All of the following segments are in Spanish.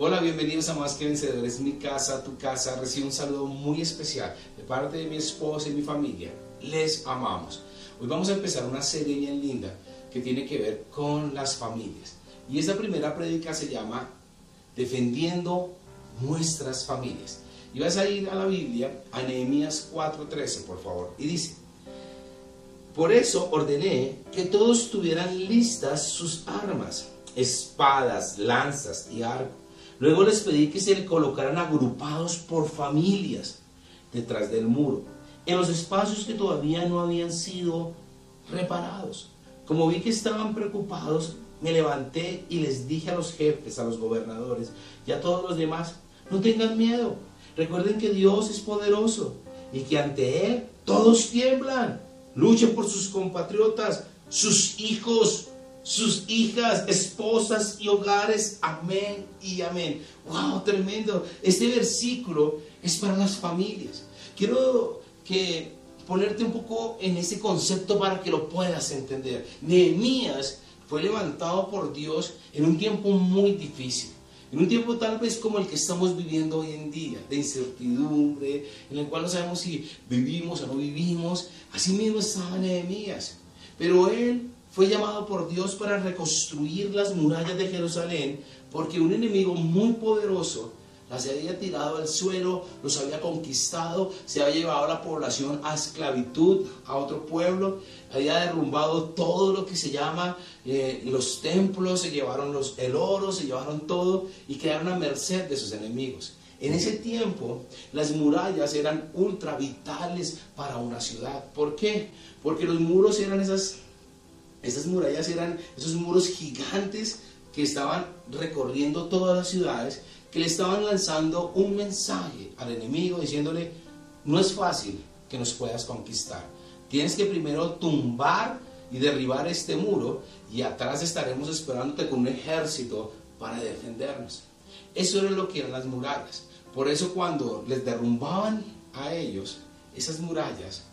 Hola, bienvenidos a Más que Vencedores, mi casa, tu casa. Recibe un saludo muy especial de parte de mi esposa y mi familia. Les amamos. Hoy vamos a empezar una serie bien linda que tiene que ver con las familias. Y esta primera prédica se llama Defendiendo nuestras familias. Y vas a ir a la Biblia, a Nehemías 4:13, por favor. Y dice, por eso ordené que todos tuvieran listas sus armas, espadas, lanzas y arcos Luego les pedí que se le colocaran agrupados por familias detrás del muro, en los espacios que todavía no habían sido reparados. Como vi que estaban preocupados, me levanté y les dije a los jefes, a los gobernadores y a todos los demás, no tengan miedo. Recuerden que Dios es poderoso y que ante Él todos tiemblan. Luchen por sus compatriotas, sus hijos, sus hijas, esposas y hogares. Amén y amén. ¡Wow! Tremendo. Este versículo es para las familias. Quiero que ponerte un poco en ese concepto para que lo puedas entender. Nehemías fue levantado por Dios en un tiempo muy difícil. En un tiempo tal vez como el que estamos viviendo hoy en día, de incertidumbre, en el cual no sabemos si vivimos o no vivimos. Así mismo estaba Nehemías. Pero él fue llamado por Dios para reconstruir las murallas de Jerusalén porque un enemigo muy poderoso las había tirado al suelo, los había conquistado, se había llevado a la población a esclavitud, a otro pueblo, había derrumbado todo lo que se llama eh, los templos, se llevaron los, el oro, se llevaron todo y quedaron a merced de sus enemigos. En ese tiempo las murallas eran ultra vitales para una ciudad. ¿Por qué? Porque los muros eran esas estas murallas eran esos muros gigantes que estaban recorriendo todas las ciudades, que le estaban lanzando un mensaje al enemigo diciéndole, no es fácil que nos puedas conquistar. Tienes que primero tumbar y derribar este muro y atrás estaremos esperándote con un ejército para defendernos. Eso era lo que eran las murallas. Por eso cuando les derrumbaban a ellos esas murallas,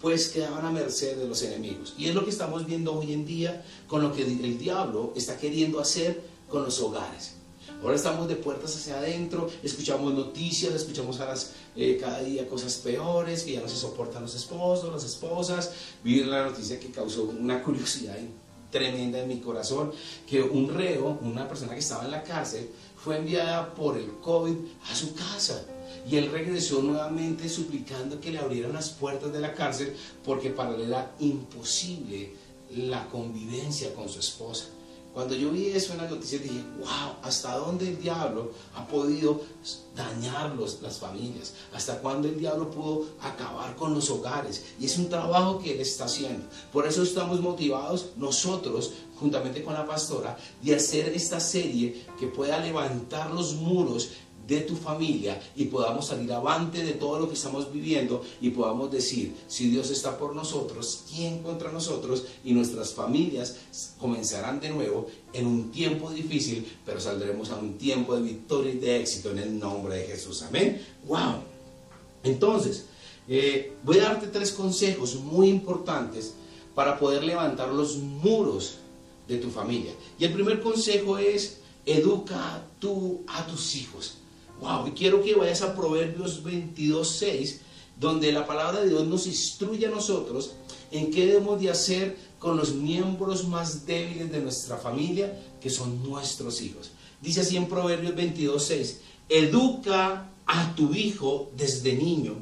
pues quedaban a merced de los enemigos. Y es lo que estamos viendo hoy en día con lo que el diablo está queriendo hacer con los hogares. Ahora estamos de puertas hacia adentro, escuchamos noticias, escuchamos a las, eh, cada día cosas peores, que ya no se soportan los esposos, las esposas. Vi la noticia que causó una curiosidad tremenda en mi corazón, que un reo, una persona que estaba en la cárcel, fue enviada por el COVID a su casa. Y él regresó nuevamente suplicando que le abrieran las puertas de la cárcel porque para él era imposible la convivencia con su esposa. Cuando yo vi eso en las noticias dije, wow, ¿hasta dónde el diablo ha podido dañar las familias? ¿Hasta cuándo el diablo pudo acabar con los hogares? Y es un trabajo que él está haciendo. Por eso estamos motivados nosotros, juntamente con la pastora, de hacer esta serie que pueda levantar los muros de tu familia y podamos salir avante de todo lo que estamos viviendo y podamos decir, si Dios está por nosotros, ¿quién contra nosotros? Y nuestras familias comenzarán de nuevo en un tiempo difícil, pero saldremos a un tiempo de victoria y de éxito en el nombre de Jesús. Amén. ¡Wow! Entonces, eh, voy a darte tres consejos muy importantes para poder levantar los muros de tu familia. Y el primer consejo es, educa tú a tus hijos. Wow, y quiero que vayas a Proverbios 22, 6, donde la palabra de Dios nos instruye a nosotros en qué debemos de hacer con los miembros más débiles de nuestra familia, que son nuestros hijos. Dice así en Proverbios 22, 6, educa a tu hijo desde niño,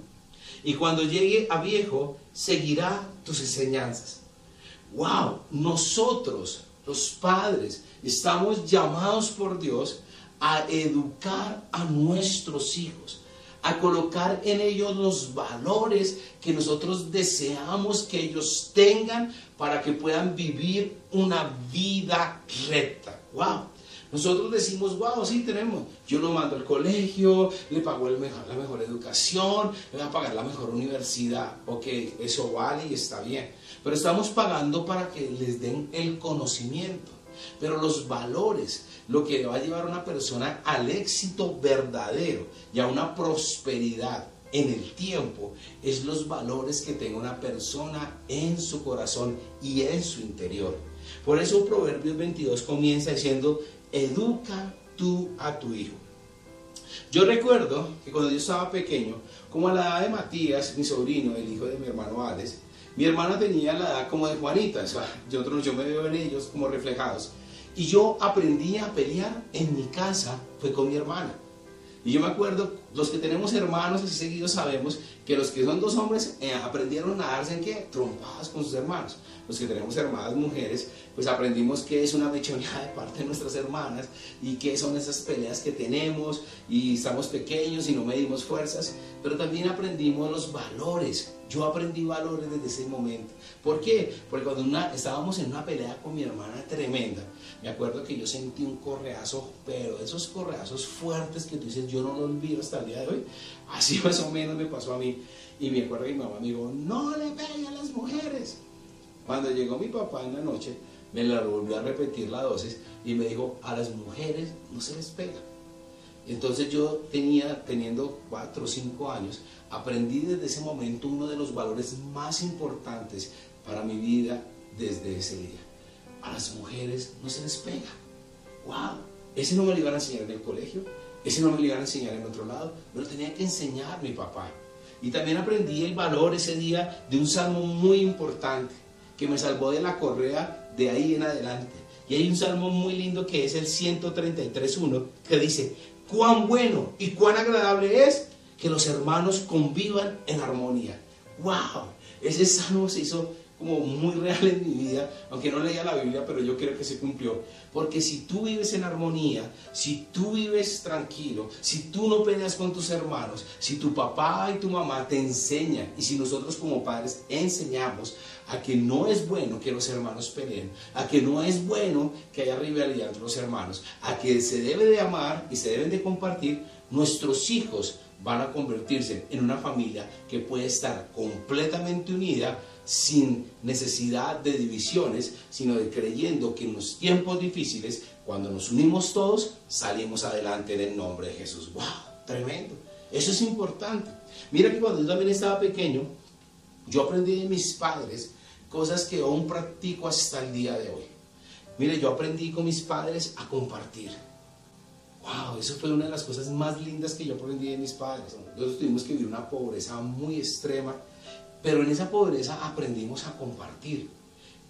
y cuando llegue a viejo, seguirá tus enseñanzas. Wow, nosotros, los padres, estamos llamados por Dios a educar a nuestros hijos, a colocar en ellos los valores que nosotros deseamos que ellos tengan para que puedan vivir una vida recta. ¡Wow! Nosotros decimos, wow, sí tenemos. Yo lo mando al colegio, le pago la mejor educación, le voy a pagar la mejor universidad. Ok, eso vale y está bien. Pero estamos pagando para que les den el conocimiento. Pero los valores, lo que va a llevar a una persona al éxito verdadero y a una prosperidad en el tiempo, es los valores que tenga una persona en su corazón y en su interior. Por eso Proverbios 22 comienza diciendo, educa tú a tu hijo. Yo recuerdo que cuando yo estaba pequeño, como a la edad de Matías, mi sobrino, el hijo de mi hermano Alex, mi hermana tenía la edad como de Juanita, o sea, yo, yo me veo en ellos como reflejados. Y yo aprendí a pelear en mi casa, fue con mi hermana. Y yo me acuerdo, los que tenemos hermanos así seguidos sabemos que los que son dos hombres eh, aprendieron a darse en qué? Trompadas con sus hermanos. Los que tenemos hermanas mujeres, pues aprendimos que es una mechoneada de parte de nuestras hermanas y qué son esas peleas que tenemos y estamos pequeños y no medimos fuerzas. Pero también aprendimos los valores. Yo aprendí valores desde ese momento. ¿Por qué? Porque cuando una, estábamos en una pelea con mi hermana tremenda, me acuerdo que yo sentí un correazo, pero esos correazos fuertes que tú dices, yo no lo olvido hasta día de hoy. Así más o menos me pasó a mí. Y me acuerdo que mi mamá me dijo, no le pegue a las mujeres. Cuando llegó mi papá en la noche, me la volvió a repetir la dosis y me dijo, a las mujeres no se les pega. Entonces yo tenía, teniendo cuatro o cinco años, aprendí desde ese momento uno de los valores más importantes para mi vida desde ese día. A las mujeres no se les pega. ¡Wow! Ese no me lo iban a enseñar en el colegio, ese no me lo iban a enseñar en otro lado, me lo tenía que enseñar mi papá. Y también aprendí el valor ese día de un salmo muy importante que me salvó de la correa de ahí en adelante. Y hay un salmo muy lindo que es el 133.1 que dice, cuán bueno y cuán agradable es que los hermanos convivan en armonía. ¡Wow! Ese salmo se hizo como muy real en mi vida, aunque no leía la Biblia, pero yo creo que se cumplió. Porque si tú vives en armonía, si tú vives tranquilo, si tú no peleas con tus hermanos, si tu papá y tu mamá te enseñan, y si nosotros como padres enseñamos a que no es bueno que los hermanos peleen, a que no es bueno que haya rivalidad entre los hermanos, a que se debe de amar y se deben de compartir, nuestros hijos van a convertirse en una familia que puede estar completamente unida sin necesidad de divisiones, sino de creyendo que en los tiempos difíciles, cuando nos unimos todos, salimos adelante en el nombre de Jesús. ¡Wow! Tremendo. Eso es importante. Mira que cuando yo también estaba pequeño, yo aprendí de mis padres cosas que aún practico hasta el día de hoy. Mire, yo aprendí con mis padres a compartir. Wow, eso fue una de las cosas más lindas que yo aprendí de mis padres. Nosotros tuvimos que vivir una pobreza muy extrema pero en esa pobreza aprendimos a compartir.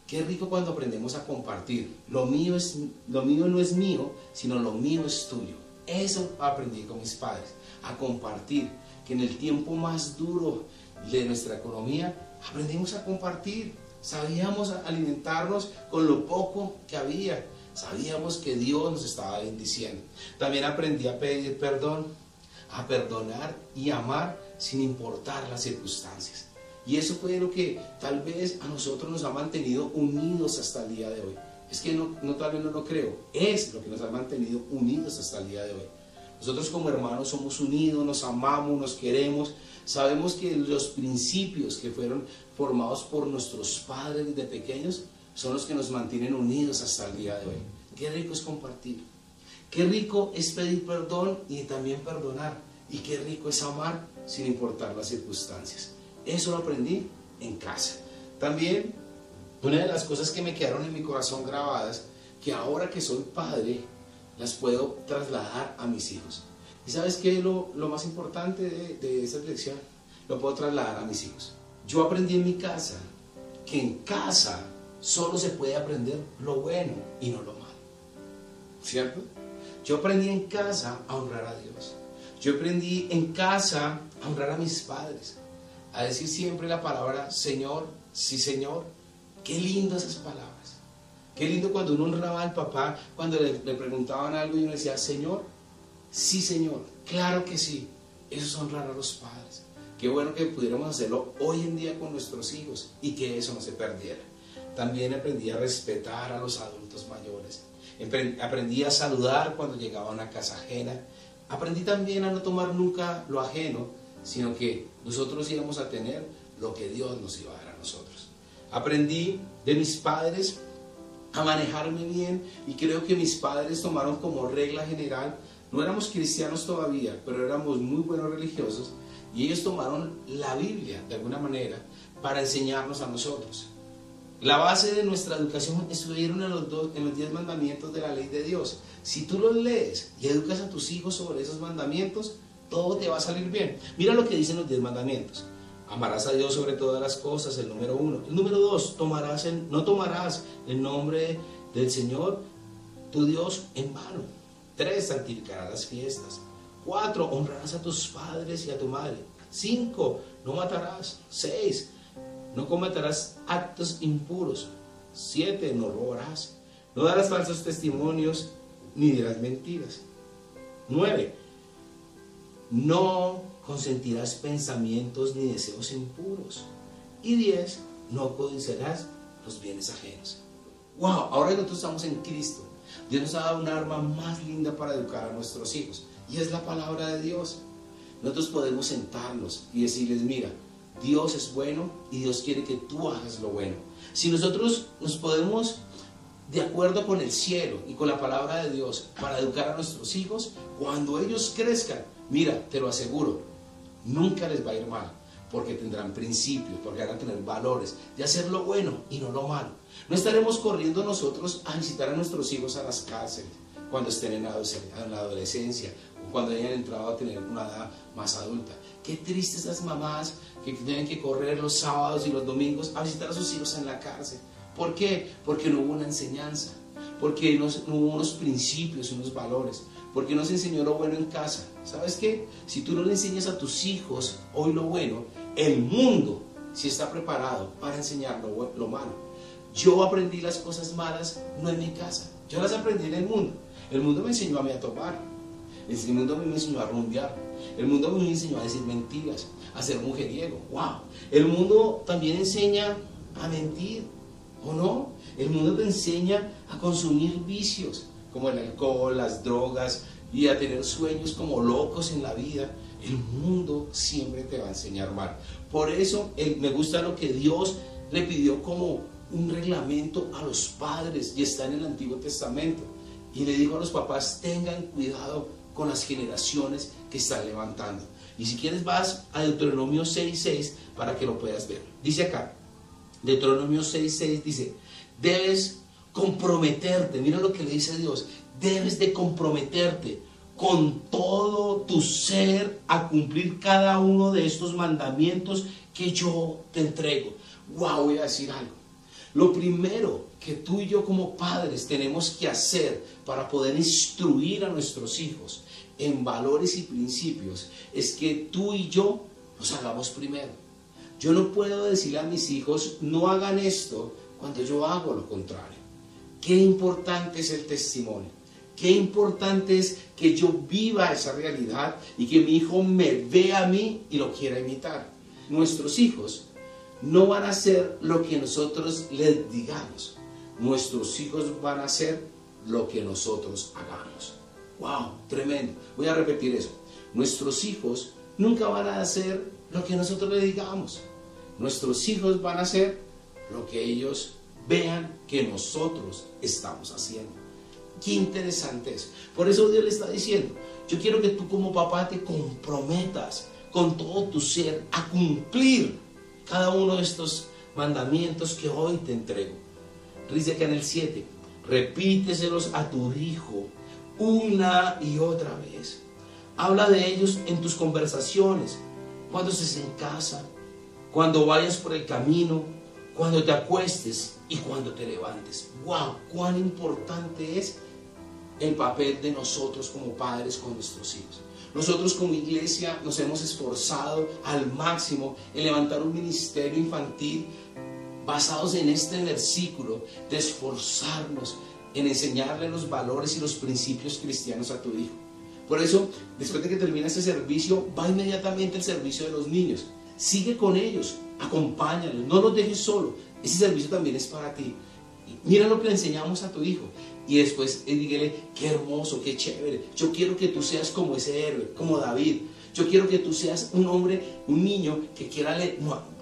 Qué rico cuando aprendemos a compartir. Lo mío, es, lo mío no es mío, sino lo mío es tuyo. Eso aprendí con mis padres, a compartir. Que en el tiempo más duro de nuestra economía, aprendimos a compartir. Sabíamos alimentarnos con lo poco que había. Sabíamos que Dios nos estaba bendiciendo. También aprendí a pedir perdón, a perdonar y amar sin importar las circunstancias. Y eso fue lo que tal vez a nosotros nos ha mantenido unidos hasta el día de hoy. Es que no, no tal vez no lo creo, es lo que nos ha mantenido unidos hasta el día de hoy. Nosotros como hermanos somos unidos, nos amamos, nos queremos. Sabemos que los principios que fueron formados por nuestros padres desde pequeños son los que nos mantienen unidos hasta el día de hoy. Qué rico es compartir. Qué rico es pedir perdón y también perdonar. Y qué rico es amar sin importar las circunstancias. Eso lo aprendí en casa. También una de las cosas que me quedaron en mi corazón grabadas, que ahora que soy padre, las puedo trasladar a mis hijos. ¿Y sabes qué es lo, más importante de, de esa lección? Lo puedo trasladar a mis hijos. Yo aprendí en mi casa que en casa solo se puede aprender lo bueno y no lo malo. ¿Cierto? Yo aprendí en casa a honrar a Dios. Yo aprendí en casa a honrar a mis padres a decir siempre la palabra Señor, sí Señor. Qué lindo esas palabras. Qué lindo cuando uno honraba al papá, cuando le, preguntaban algo y uno decía, Señor, sí Señor, claro que sí. Eso es honrar a los padres. Qué bueno que pudiéramos hacerlo hoy en día con nuestros hijos y que eso no se perdiera. También aprendí a respetar a los adultos mayores. Aprendí a saludar cuando llegaba a una casa ajena. Aprendí también a no tomar nunca lo ajeno, sino que nosotros íbamos a tener lo que Dios nos iba a dar a nosotros. Aprendí de mis padres a manejarme bien y creo que mis padres tomaron como regla general, no éramos cristianos todavía, pero éramos muy buenos religiosos y ellos tomaron la Biblia de alguna manera para enseñarnos a nosotros. La base de nuestra educación estuvieron en los, dos, en los diez mandamientos de la ley de Dios. Si tú los lees y educas a tus hijos sobre esos mandamientos, todo te va a salir bien. Mira lo que dicen los diez mandamientos. Amarás a Dios sobre todas las cosas, el número uno. El número dos, tomarás no tomarás el nombre del Señor, tu Dios, en vano. Tres, santificarás las fiestas. Cuatro, honrarás a tus padres y a tu madre. Cinco, no matarás. Seis, no cometerás actos impuros. Siete, no robarás. No darás falsos testimonios ni dirás mentiras. Nueve, no consentirás pensamientos ni deseos impuros. Y diez, no codiciarás los bienes ajenos. Wow, ahora nosotros estamos en Cristo. Dios nos ha dado un arma más linda para educar a nuestros hijos. Y es la palabra de Dios. Nosotros podemos sentarnos y decirles, mira, Dios es bueno y Dios quiere que tú hagas lo bueno. Si nosotros nos podemos, de acuerdo con el cielo y con la palabra de Dios, para educar a nuestros hijos, cuando ellos crezcan, mira, te lo aseguro, nunca les va a ir mal, porque tendrán principios, porque van a tener valores de hacer lo bueno y no lo malo. No estaremos corriendo nosotros a visitar a nuestros hijos a las cárceles cuando estén en la adolescencia o cuando hayan entrado a tener una edad más adulta. Qué tristes las mamás que tienen que correr los sábados y los domingos a visitar a sus hijos en la cárcel. ¿Por qué? Porque no hubo una enseñanza, porque no, hubo unos principios, unos valores, porque no se enseñó lo bueno en casa. ¿Sabes qué? Si tú no le enseñas a tus hijos hoy lo bueno, el mundo sí está preparado para enseñar lo, lo malo. Yo aprendí las cosas malas no en mi casa, yo las aprendí en el mundo. El mundo me enseñó a mí a tomar, el mundo me enseñó a rumbear, el mundo me enseñó a decir mentiras, a ser mujeriego. ¡Wow! El mundo también enseña a mentir, ¿o no? El mundo te enseña a consumir vicios, como el alcohol, las drogas, y a tener sueños como locos en la vida. El mundo siempre te va a enseñar mal. Por eso me gusta lo que Dios le pidió como un reglamento a los padres y está en el Antiguo Testamento. Y le dijo a los papás, tengan cuidado con las generaciones que están levantando. Y si quieres vas a Deuteronomio 6.6 para que lo puedas ver. Dice acá, Deuteronomio 6.6 dice, debes comprometerte, mira lo que le dice Dios, debes de comprometerte con todo tu ser a cumplir cada uno de estos mandamientos que yo te entrego. Wow, voy a decir algo. Lo primero que tú y yo como padres tenemos que hacer para poder instruir a nuestros hijos en valores y principios es que tú y yo nos hagamos primero. Yo no puedo decirle a mis hijos, no hagan esto cuando yo hago lo contrario. Qué importante es el testimonio. Qué importante es que yo viva esa realidad y que mi hijo me vea a mí y lo quiera imitar. Nuestros hijos no van a hacer lo que nosotros les digamos. Nuestros hijos van a hacer lo que nosotros hagamos. ¡Wow! Tremendo. Voy a repetir eso. Nuestros hijos nunca van a hacer lo que nosotros les digamos. Nuestros hijos van a hacer lo que ellos vean que nosotros estamos haciendo. Qué interesante es. Por eso Dios le está diciendo, yo quiero que tú como papá te comprometas con todo tu ser a cumplir cada uno de estos mandamientos que hoy te entrego. Dice que en el 7, repíteselos a tu hijo una y otra vez. Habla de ellos en tus conversaciones, cuando estés en casa, cuando vayas por el camino, cuando te acuestes y cuando te levantes. ¡Wow! ¡Cuán importante es el papel de nosotros como padres con nuestros hijos! Nosotros como iglesia nos hemos esforzado al máximo en levantar un ministerio infantil basados en este versículo de esforzarnos en enseñarle los valores y los principios cristianos a tu hijo. Por eso, después de que termina ese servicio, va inmediatamente el servicio de los niños. Sigue con ellos, acompáñalos, no los dejes solo. Ese servicio también es para ti. Mira lo que le enseñamos a tu hijo. Y después eh, dígale, qué hermoso, qué chévere. Yo quiero que tú seas como ese héroe, como David. Yo quiero que tú seas un hombre, un niño que quiera,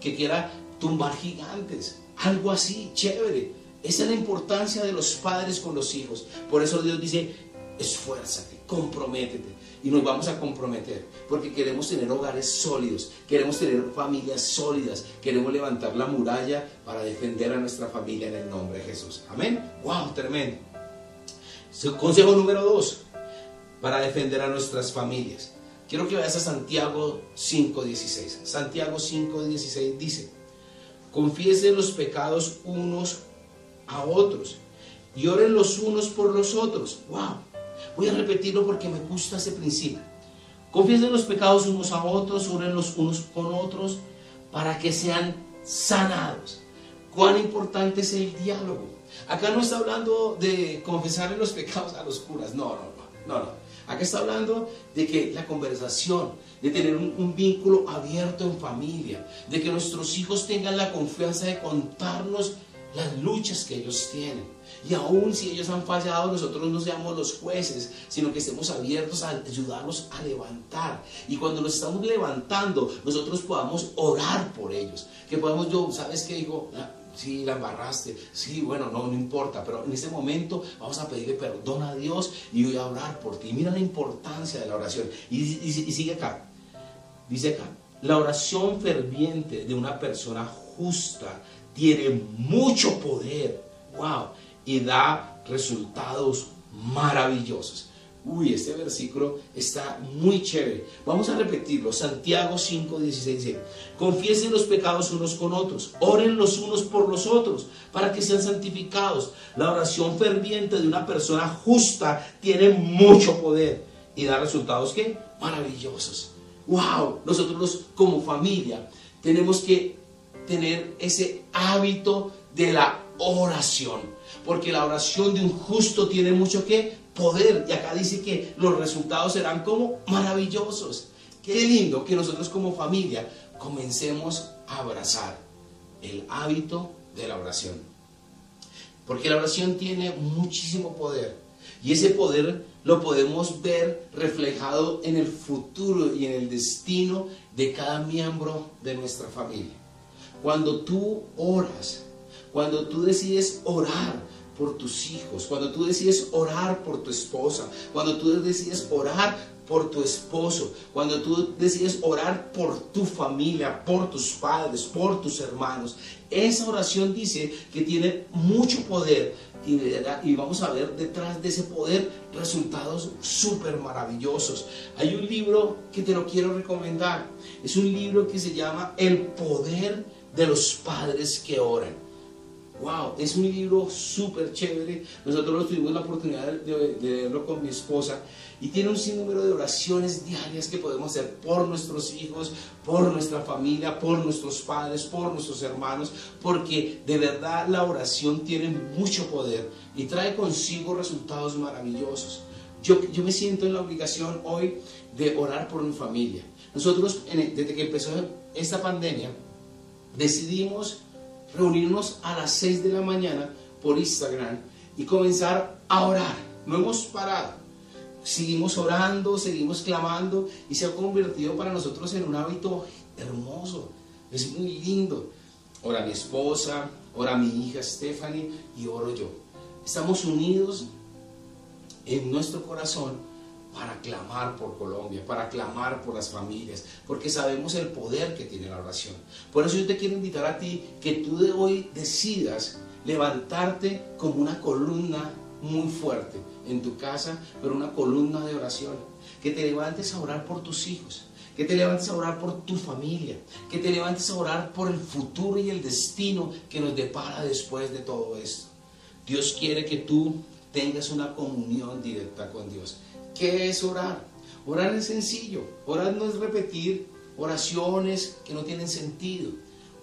que quiera tumbar gigantes. Algo así, chévere. Esa es la importancia de los padres con los hijos. Por eso Dios dice, esfuérzate, comprométete. Y nos vamos a comprometer porque queremos tener hogares sólidos, queremos tener familias sólidas, queremos levantar la muralla para defender a nuestra familia en el nombre de Jesús. Amén. ¡Wow! Tremendo. Consejo número dos, para defender a nuestras familias. Quiero que vayas a Santiago 5.16. Santiago 5.16 dice, confiesen los pecados unos a otros y los unos por los otros. ¡Wow! Voy a repetirlo porque me gusta ese principio. Confiesen los pecados unos a otros, oren los unos con otros para que sean sanados. Cuán importante es el diálogo. Acá no está hablando de confesarle los pecados a los curas. No, no, no, no. Acá está hablando de que la conversación, de tener un, vínculo abierto en familia, de que nuestros hijos tengan la confianza de contarnos las luchas que ellos tienen. Y aún si ellos han fallado, nosotros no seamos los jueces, sino que estemos abiertos a ayudarlos a levantar. Y cuando nos estamos levantando, nosotros podamos orar por ellos. Que podamos, yo, ¿sabes qué digo? Ah, sí, la embarraste, sí, bueno, no, no importa, pero en ese momento vamos a pedirle perdón a Dios y voy a orar por ti. Mira la importancia de la oración. Y, y, y sigue acá, dice acá, la oración ferviente de una persona justa tiene mucho poder. Wow y da resultados maravillosos. Uy, este versículo está muy chévere. Vamos a repetirlo. Santiago 5, 16 dice, confiesen los pecados unos con otros, oren los unos por los otros, para que sean santificados. La oración ferviente de una persona justa tiene mucho poder y da resultados que maravillosos. Wow, nosotros como familia tenemos que tener ese hábito de la oración porque la oración de un justo tiene mucho que poder. Y acá dice que los resultados serán como maravillosos. Qué lindo que nosotros como familia comencemos a abrazar el hábito de la oración. Porque la oración tiene muchísimo poder. Y ese poder lo podemos ver reflejado en el futuro y en el destino de cada miembro de nuestra familia. Cuando tú oras, cuando tú decides orar por tus hijos, cuando tú decides orar por tu esposa, cuando tú decides orar por tu esposo, cuando tú decides orar por tu familia, por tus padres, por tus hermanos. Esa oración dice que tiene mucho poder y, vamos a ver detrás de ese poder resultados súper maravillosos. Hay un libro que te lo quiero recomendar. Es un libro que se llama El poder de los padres que oran. Wow, es un libro súper chévere. Nosotros tuvimos la oportunidad de, leerlo con mi esposa y tiene un sinnúmero de oraciones diarias que podemos hacer por nuestros hijos, por nuestra familia, por nuestros padres, por nuestros hermanos, porque de verdad la oración tiene mucho poder y trae consigo resultados maravillosos. Yo, yo me siento en la obligación hoy de orar por mi familia. Nosotros, desde que empezó esta pandemia, decidimos reunirnos a las 6 de la mañana por Instagram y comenzar a orar. No hemos parado. Seguimos orando, seguimos clamando y se ha convertido para nosotros en un hábito hermoso. Es muy lindo. Ora mi esposa, ora mi hija Stephanie y oro yo. Estamos unidos en nuestro corazón para clamar por Colombia, para clamar por las familias, porque sabemos el poder que tiene la oración. Por eso yo te quiero invitar a ti que tú de hoy decidas levantarte como una columna muy fuerte en tu casa, pero una columna de oración. Que te levantes a orar por tus hijos, que te levantes a orar por tu familia, que te levantes a orar por el futuro y el destino que nos depara después de todo esto. Dios quiere que tú tengas una comunión directa con Dios. ¿Qué es orar? Orar es sencillo. Orar no es repetir oraciones que no tienen sentido.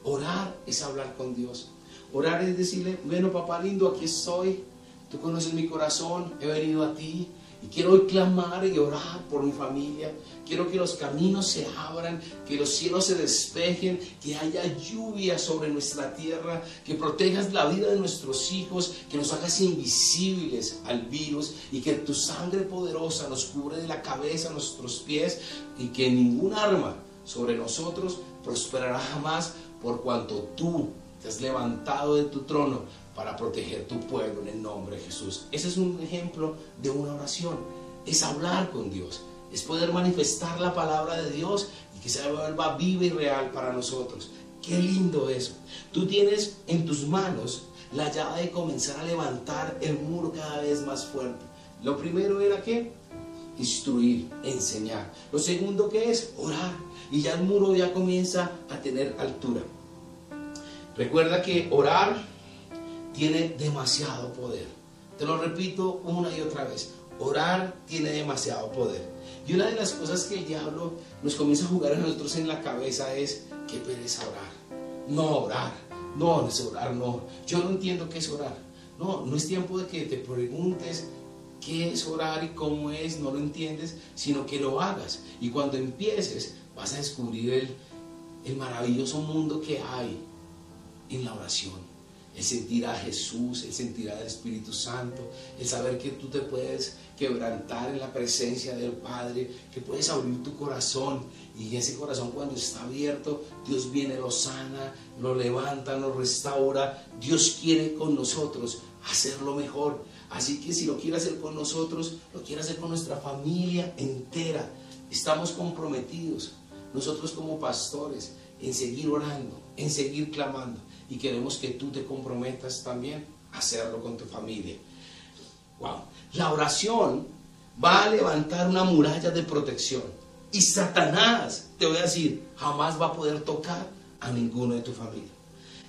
Orar es hablar con Dios. Orar es decirle, bueno papá lindo, aquí estoy. Tú conoces mi corazón, he venido a ti. Y quiero hoy clamar y orar por mi familia. Quiero que los caminos se abran, que los cielos se despejen, que haya lluvia sobre nuestra tierra, que protejas la vida de nuestros hijos, que nos hagas invisibles al virus y que tu sangre poderosa nos cubre de la cabeza a nuestros pies y que ningún arma sobre nosotros prosperará jamás por cuanto tú te has levantado de tu trono para proteger tu pueblo en el nombre de Jesús. Ese es un ejemplo de una oración. es hablar con Dios, es poder manifestar la palabra de Dios y que se vuelva viva y real para nosotros. Qué lindo eso. Tú tienes en tus manos la llave de comenzar a levantar el muro cada vez más fuerte. Lo primero era que instruir, enseñar. Lo segundo que es orar. Y ya el muro ya comienza a tener altura. Recuerda que orar tiene demasiado poder. Te lo repito una y otra vez. Orar tiene demasiado poder. Y una de las cosas que el diablo nos comienza a jugar a nosotros en la cabeza es, qué pereza orar. No orar. No, no es orar, no. Yo no entiendo qué es orar. No, no es tiempo de que te preguntes qué es orar y cómo es, no lo entiendes, sino que lo hagas. Y cuando empieces, vas a descubrir el, el maravilloso mundo que hay en la oración el sentir a Jesús, el sentir al Espíritu Santo, el saber que tú te puedes quebrantar en la presencia del Padre, que puedes abrir tu corazón y ese corazón cuando está abierto, Dios viene, lo sana, lo levanta, lo restaura. Dios quiere con nosotros hacerlo mejor. Así que si lo quiere hacer con nosotros, lo quiere hacer con nuestra familia entera. Estamos comprometidos, nosotros como pastores, en seguir orando, en seguir clamando y queremos que tú te comprometas también a hacerlo con tu familia. Wow. La oración va a levantar una muralla de protección y Satanás, te voy a decir, jamás va a poder tocar a ninguno de tu familia.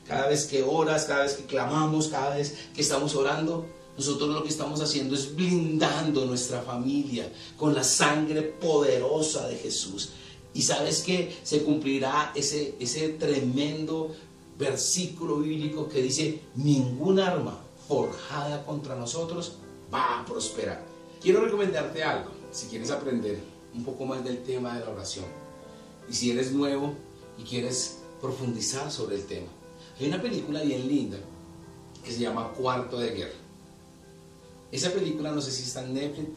Cada vez que oras, cada vez que clamamos, cada vez que estamos orando, nosotros lo que estamos haciendo es blindando nuestra familia con la sangre poderosa de Jesús. Y sabes que se cumplirá ese, ese tremendo versículo bíblico que dice, ningún arma forjada contra nosotros va a prosperar. Quiero recomendarte algo, si quieres aprender un poco más del tema de la oración, y si eres nuevo y quieres profundizar sobre el tema. Hay una película bien linda que se llama Cuarto de Guerra. Esa película no sé si está en Netflix,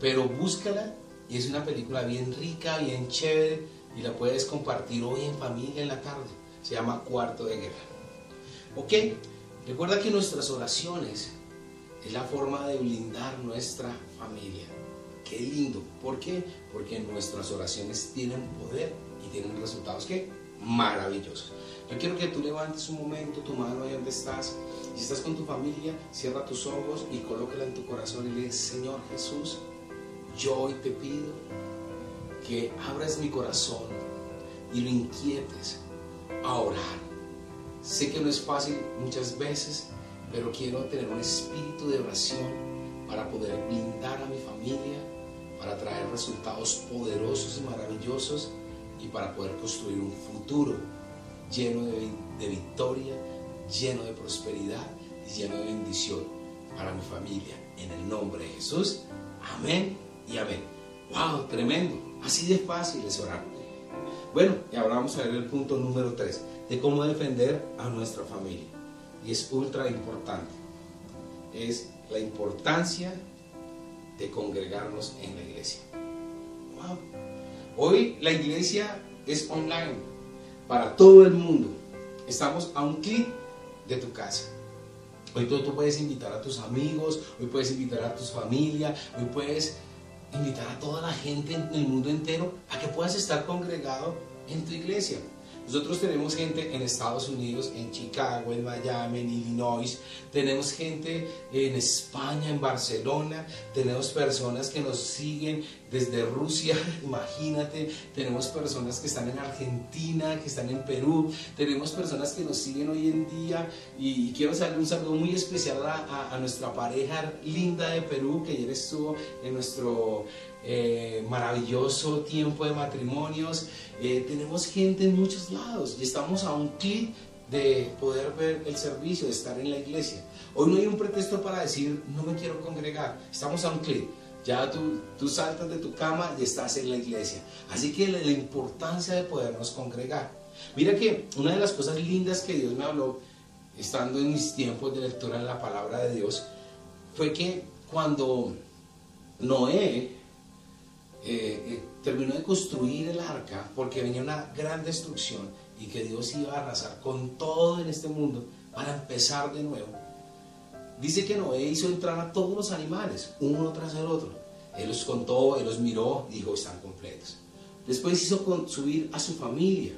pero búscala y es una película bien rica, bien chévere y la puedes compartir hoy en familia en la tarde se llama cuarto de guerra. ¿Ok? Recuerda que nuestras oraciones es la forma de blindar nuestra familia. Qué lindo. ¿Por qué? Porque nuestras oraciones tienen poder y tienen resultados que maravillosos. Yo quiero que tú levantes un momento tu mano ahí donde estás. Si estás con tu familia, cierra tus ojos y colócala en tu corazón y le Señor Jesús, yo hoy te pido que abras mi corazón y lo inquietes a. Sé que no es fácil muchas veces, pero quiero tener un espíritu de oración para poder blindar a mi familia, para traer resultados poderosos y maravillosos y para poder construir un futuro lleno de, de victoria, lleno de prosperidad y lleno de bendición para mi familia. En el nombre de Jesús. Amén y amén. ¡Wow! Tremendo. Así de fácil es orar. Bueno, y ahora vamos a ver el punto número 3, de cómo defender a nuestra familia. Y es ultra importante. Es la importancia de congregarnos en la iglesia. Wow. Hoy la iglesia es online para todo el mundo. Estamos a un clic de tu casa. Hoy tú, tú, puedes invitar a tus amigos, hoy puedes invitar a tu familia, hoy puedes invitar a toda la gente en el mundo entero a que puedas estar congregado en tu iglesia. Nosotros tenemos gente en Estados Unidos, en Chicago, en Miami, en Illinois, tenemos gente en España, en Barcelona, tenemos personas que nos siguen desde Rusia, imagínate, tenemos personas que están en Argentina, que están en Perú, tenemos personas que nos siguen hoy en día y, quiero hacerle un saludo muy especial a, a nuestra pareja linda de Perú que ayer estuvo en nuestro eh, maravilloso tiempo de matrimonios. Eh, tenemos gente en muchos lados y estamos a un clic de poder ver el servicio, de estar en la iglesia. Hoy no hay un pretexto para decir, no me quiero congregar. Estamos a un clic. Ya tú, tú saltas de tu cama y estás en la iglesia. Así que la, importancia de podernos congregar. Mira que una de las cosas lindas que Dios me habló, estando en mis tiempos de lectura en la palabra de Dios, fue que cuando Noé eh, eh, terminó de construir el arca porque venía una gran destrucción y que Dios iba a arrasar con todo en este mundo para empezar de nuevo. Dice que Noé hizo entrar a todos los animales, uno tras el otro. Él los contó, Él los miró dijo, están completos. Después hizo subir a su familia.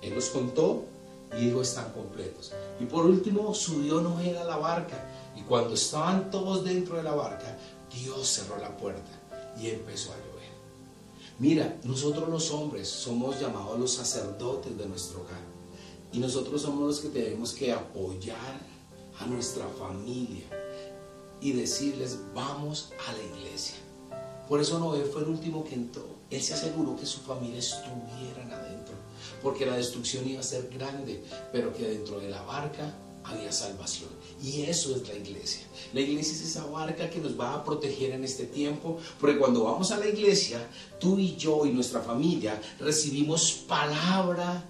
Él los contó y dijo, están completos. Y por último subió Noé a la barca. Y cuando estaban todos dentro de la barca, Dios cerró la puerta y empezó a llover. Mira, nosotros los hombres somos llamados los sacerdotes de nuestro hogar. Y nosotros somos los que tenemos que apoyar a nuestra familia y decirles, vamos a la iglesia. Por eso Noé fue el último que entró. Él se aseguró que su familia estuviera adentro, porque la destrucción iba a ser grande, pero que dentro de la barca había salvación. Y eso es la iglesia. La iglesia es esa barca que nos va a proteger en este tiempo, porque cuando vamos a la iglesia, tú y yo y nuestra familia recibimos palabra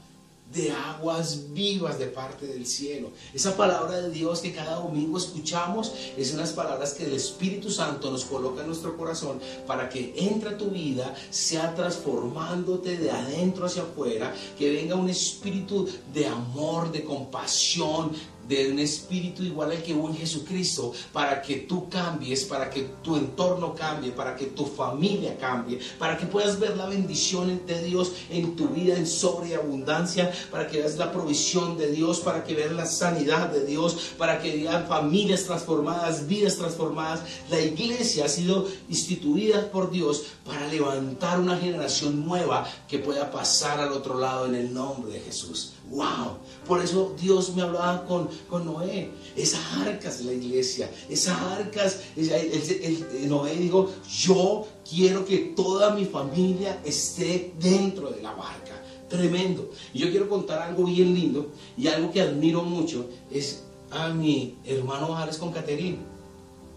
de aguas vivas de parte del cielo. Esa palabra de Dios que cada domingo escuchamos es unas palabras que el Espíritu Santo nos coloca en nuestro corazón para que entre a tu vida, sea transformándote de adentro hacia afuera, que venga un espíritu de amor, de compasión, de un espíritu igual al que hubo en Jesucristo para que tú cambies, para que tu entorno cambie, para que tu familia cambie, para que puedas ver la bendición de Dios en tu vida en sobreabundancia, para que veas la provisión de Dios, para que veas la sanidad de Dios, para que veas familias transformadas, vidas transformadas. La iglesia ha sido instituida por Dios para levantar una generación nueva que pueda pasar al otro lado en el nombre de Jesús. ¡Wow! Por eso Dios me hablaba con, con Noé. Esas arcas la iglesia, esas arcas, el, Noé dijo, yo quiero que toda mi familia esté dentro de la barca. Tremendo. Y yo quiero contar algo bien lindo y algo que admiro mucho es a mi hermano Alex con Caterina.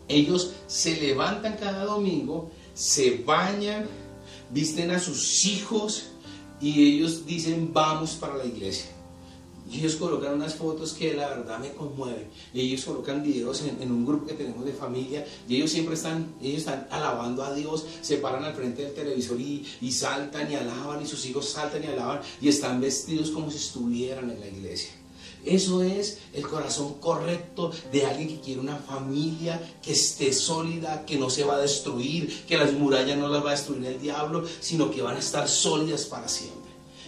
Ellos se levantan cada domingo, se bañan, visten a sus hijos y ellos dicen vamos para la iglesia. Y ellos colocan unas fotos que la verdad me conmueven. Y ellos colocan videos en, un grupo que tenemos de familia. Y ellos siempre están, ellos están alabando a Dios. Se paran al frente del televisor y, y saltan y alaban. Y sus hijos saltan y alaban. Y están vestidos como si estuvieran en la iglesia. Eso es el corazón correcto de alguien que quiere una familia que esté sólida, que no se va a destruir, que las murallas no las va a destruir el diablo, sino que van a estar sólidas para siempre.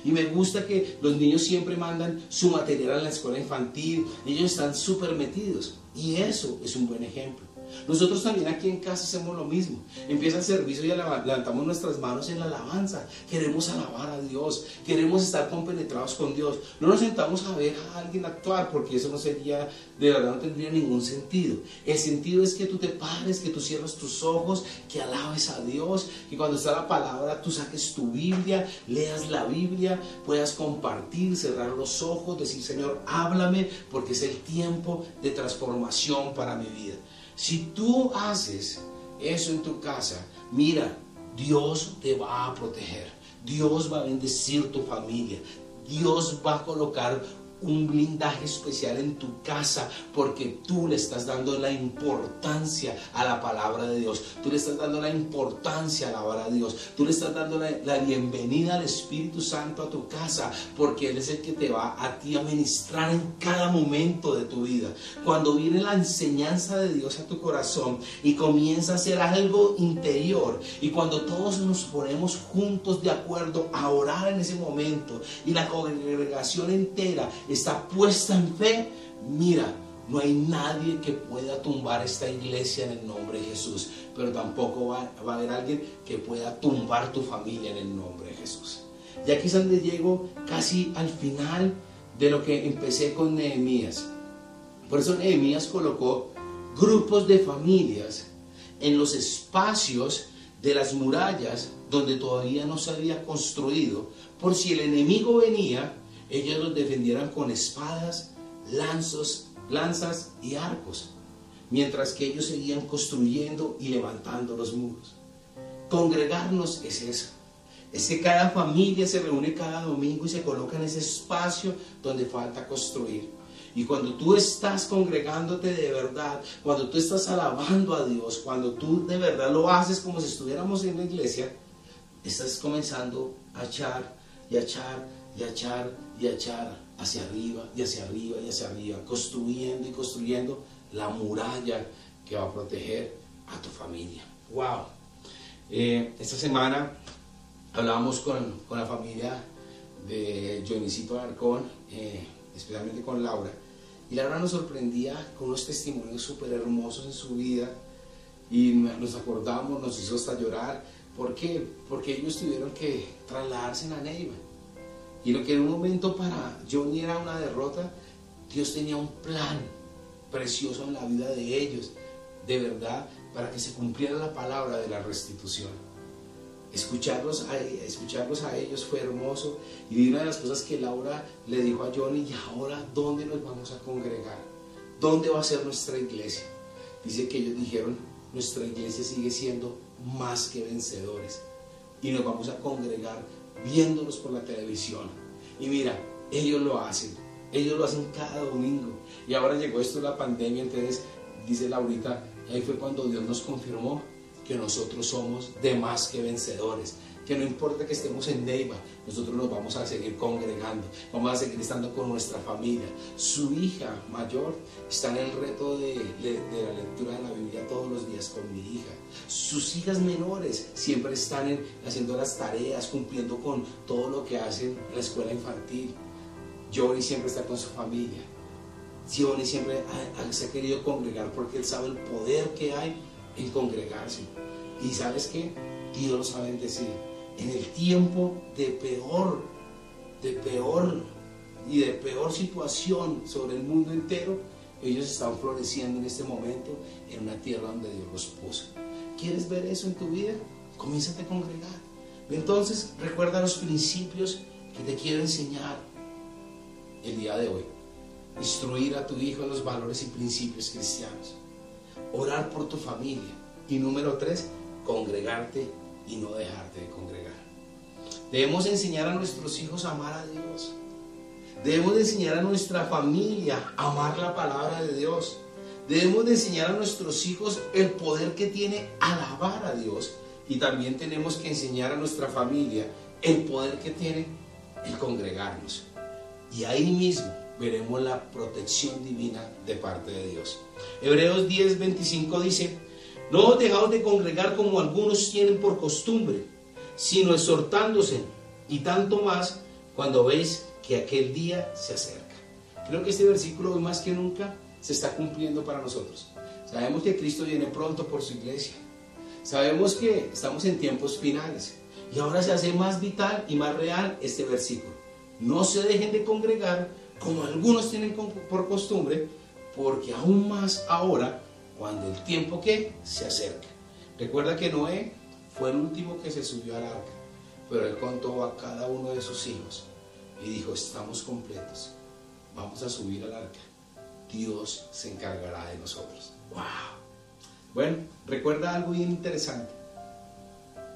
Y me gusta que los niños siempre mandan su material a la escuela infantil. Ellos están súper metidos. Y eso es un buen ejemplo. Nosotros también aquí en casa hacemos lo mismo. Empieza el servicio y levantamos nuestras manos en la alabanza. Queremos alabar a Dios. Queremos estar compenetrados con Dios. No nos sentamos a ver a alguien actuar porque eso no sería, de verdad no tendría ningún sentido. El sentido es que tú te pares, que tú cierres tus ojos, que alabes a Dios, que cuando está la palabra tú saques tu Biblia, leas la Biblia, puedas compartir, cerrar los ojos, decir Señor, háblame porque es el tiempo de transformación para mi vida. Si tú haces eso en tu casa, mira, Dios te va a proteger. Dios va a bendecir tu familia. Dios va a colocar un blindaje especial en tu casa porque tú le estás dando la importancia a la palabra de Dios. Tú le estás dando la importancia a la palabra de Dios. Tú le estás dando la, bienvenida al Espíritu Santo a tu casa porque Él es el que te va a ti a ministrar en cada momento de tu vida. Cuando viene la enseñanza de Dios a tu corazón y comienza a ser algo interior y cuando todos nos ponemos juntos de acuerdo a orar en ese momento y la congregación entera está puesta en fe, mira, no hay nadie que pueda tumbar esta iglesia en el nombre de Jesús, pero tampoco va, a haber alguien que pueda tumbar tu familia en el nombre de Jesús. Y aquí es donde llego casi al final de lo que empecé con Nehemías. Por eso Nehemías colocó grupos de familias en los espacios de las murallas donde todavía no se había construido, por si el enemigo venía, ellos los defendieran con espadas, lanzos, lanzas y arcos, mientras que ellos seguían construyendo y levantando los muros. Congregarnos es eso. Es que cada familia se reúne cada domingo y se coloca en ese espacio donde falta construir. Y cuando tú estás congregándote de verdad, cuando tú estás alabando a Dios, cuando tú de verdad lo haces como si estuviéramos en la iglesia, estás comenzando a echar y a echar y a echar y a echar hacia arriba y hacia arriba y hacia arriba, construyendo y construyendo la muralla que va a proteger a tu familia. ¡Wow! Eh, esta semana hablábamos con, con, la familia de Dionisito Arcón, eh, especialmente con Laura, y Laura nos sorprendía con unos testimonios súper hermosos en su vida y nos acordamos, nos hizo hasta llorar. Porque ellos tuvieron que trasladarse a Neiva. Y lo que en un momento para Johnny era una derrota, Dios tenía un plan precioso en la vida de ellos, de verdad, para que se cumpliera la palabra de la restitución. Escucharlos a, escucharlos a ellos fue hermoso y una de las cosas que Laura le dijo a Johnny, y ahora, ¿dónde nos vamos a congregar? ¿Dónde va a ser nuestra iglesia? Dice que ellos dijeron, nuestra iglesia sigue siendo más que vencedores y nos vamos a congregar viéndolos por la televisión. Y mira, ellos lo hacen, ellos lo hacen cada domingo. Y ahora llegó esto la pandemia, entonces dice Laurita, ahí fue cuando Dios nos confirmó que nosotros somos de más que vencedores, que no importa que estemos en Neiva, nosotros nos vamos a seguir congregando, vamos a seguir estando con nuestra familia. Su hija mayor está en el reto de, la lectura de la Biblia todos los días con mi hija. Sus hijas menores siempre están haciendo las tareas, cumpliendo con todo lo que hacen en la escuela infantil. Jory siempre está con su familia. Johnny siempre se ha querido congregar porque él sabe el poder que hay en congregarse. Y sabes que Dios lo sabe decir en el tiempo de peor, de peor y de peor situación sobre el mundo entero, ellos están floreciendo en este momento en una tierra donde Dios los puso. ¿Quieres ver eso en tu vida? Comienza a congregar. Entonces, recuerda los principios que te quiero enseñar el día de hoy. Instruir a tu hijo en los valores y principios cristianos. Orar por tu familia. Y número tres, congregarte y no dejarte de congregar. Debemos enseñar a nuestros hijos a amar a Dios. Debemos enseñar a nuestra familia a amar la palabra de Dios. Debemos enseñar a nuestros hijos el poder que tiene alabar a Dios. Y también tenemos que enseñar a nuestra familia el poder que tiene el congregarnos. Y ahí mismo veremos la protección divina de parte de Dios. Hebreos 10, 25 dice, no os dejaos de congregar como algunos tienen por costumbre, sino exhortándose, y tanto más cuando veis que aquel día se acerca. Creo que este versículo hoy más que nunca se está cumpliendo para nosotros. Sabemos que Cristo viene pronto por su iglesia. Sabemos que estamos en tiempos finales. Y ahora se hace más vital y más real este versículo. No se dejen de congregar como algunos tienen por costumbre, porque aún más ahora cuando el tiempo que se acerca. Recuerda que Noé fue el último que se subió al arca, pero él contó a cada uno de sus hijos y dijo, estamos completos, vamos a subir al arca, Dios se encargará de nosotros. ¡Wow! Bueno, recuerda algo bien interesante.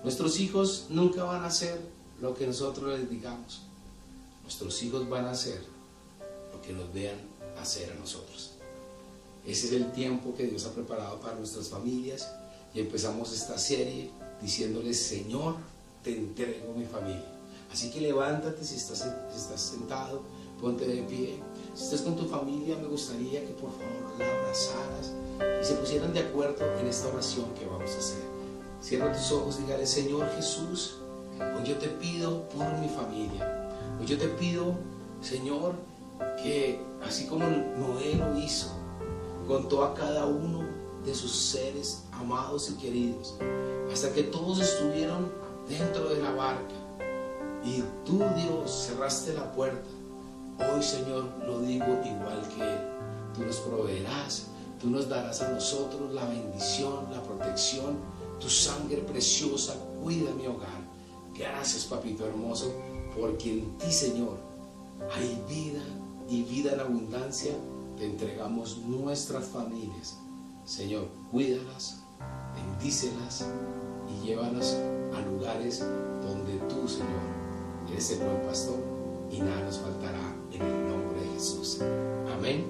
Nuestros hijos nunca van a hacer lo que nosotros les digamos. Nuestros hijos van a hacer lo que nos vean hacer a nosotros. Ese es el tiempo que Dios ha preparado para nuestras familias y empezamos esta serie diciéndoles, Señor, te entrego mi familia. Así que levántate si estás, estás sentado, ponte de pie. Si estás con tu familia, me gustaría que por favor la abrazaras y se pusieran de acuerdo en esta oración que vamos a hacer. Cierra tus ojos y dígale, Señor Jesús, yo te pido por mi familia. Hoy yo te pido, Señor, que así como Noé lo hizo, contó a cada uno de sus seres amados y queridos, hasta que todos estuvieron dentro de la barca. Y tú, Dios, cerraste la puerta. Hoy, Señor, lo digo igual que Él. Tú nos proveerás, tú nos darás a nosotros la bendición, la protección, tu sangre preciosa cuida mi hogar. Gracias, papito hermoso, porque en ti, Señor, hay vida y vida en abundancia te entregamos nuestras familias. Señor, cuídalas, bendícelas y llévalas a lugares donde tú, Señor, eres el buen pastor y nada nos faltará en el nombre de Jesús. Amén.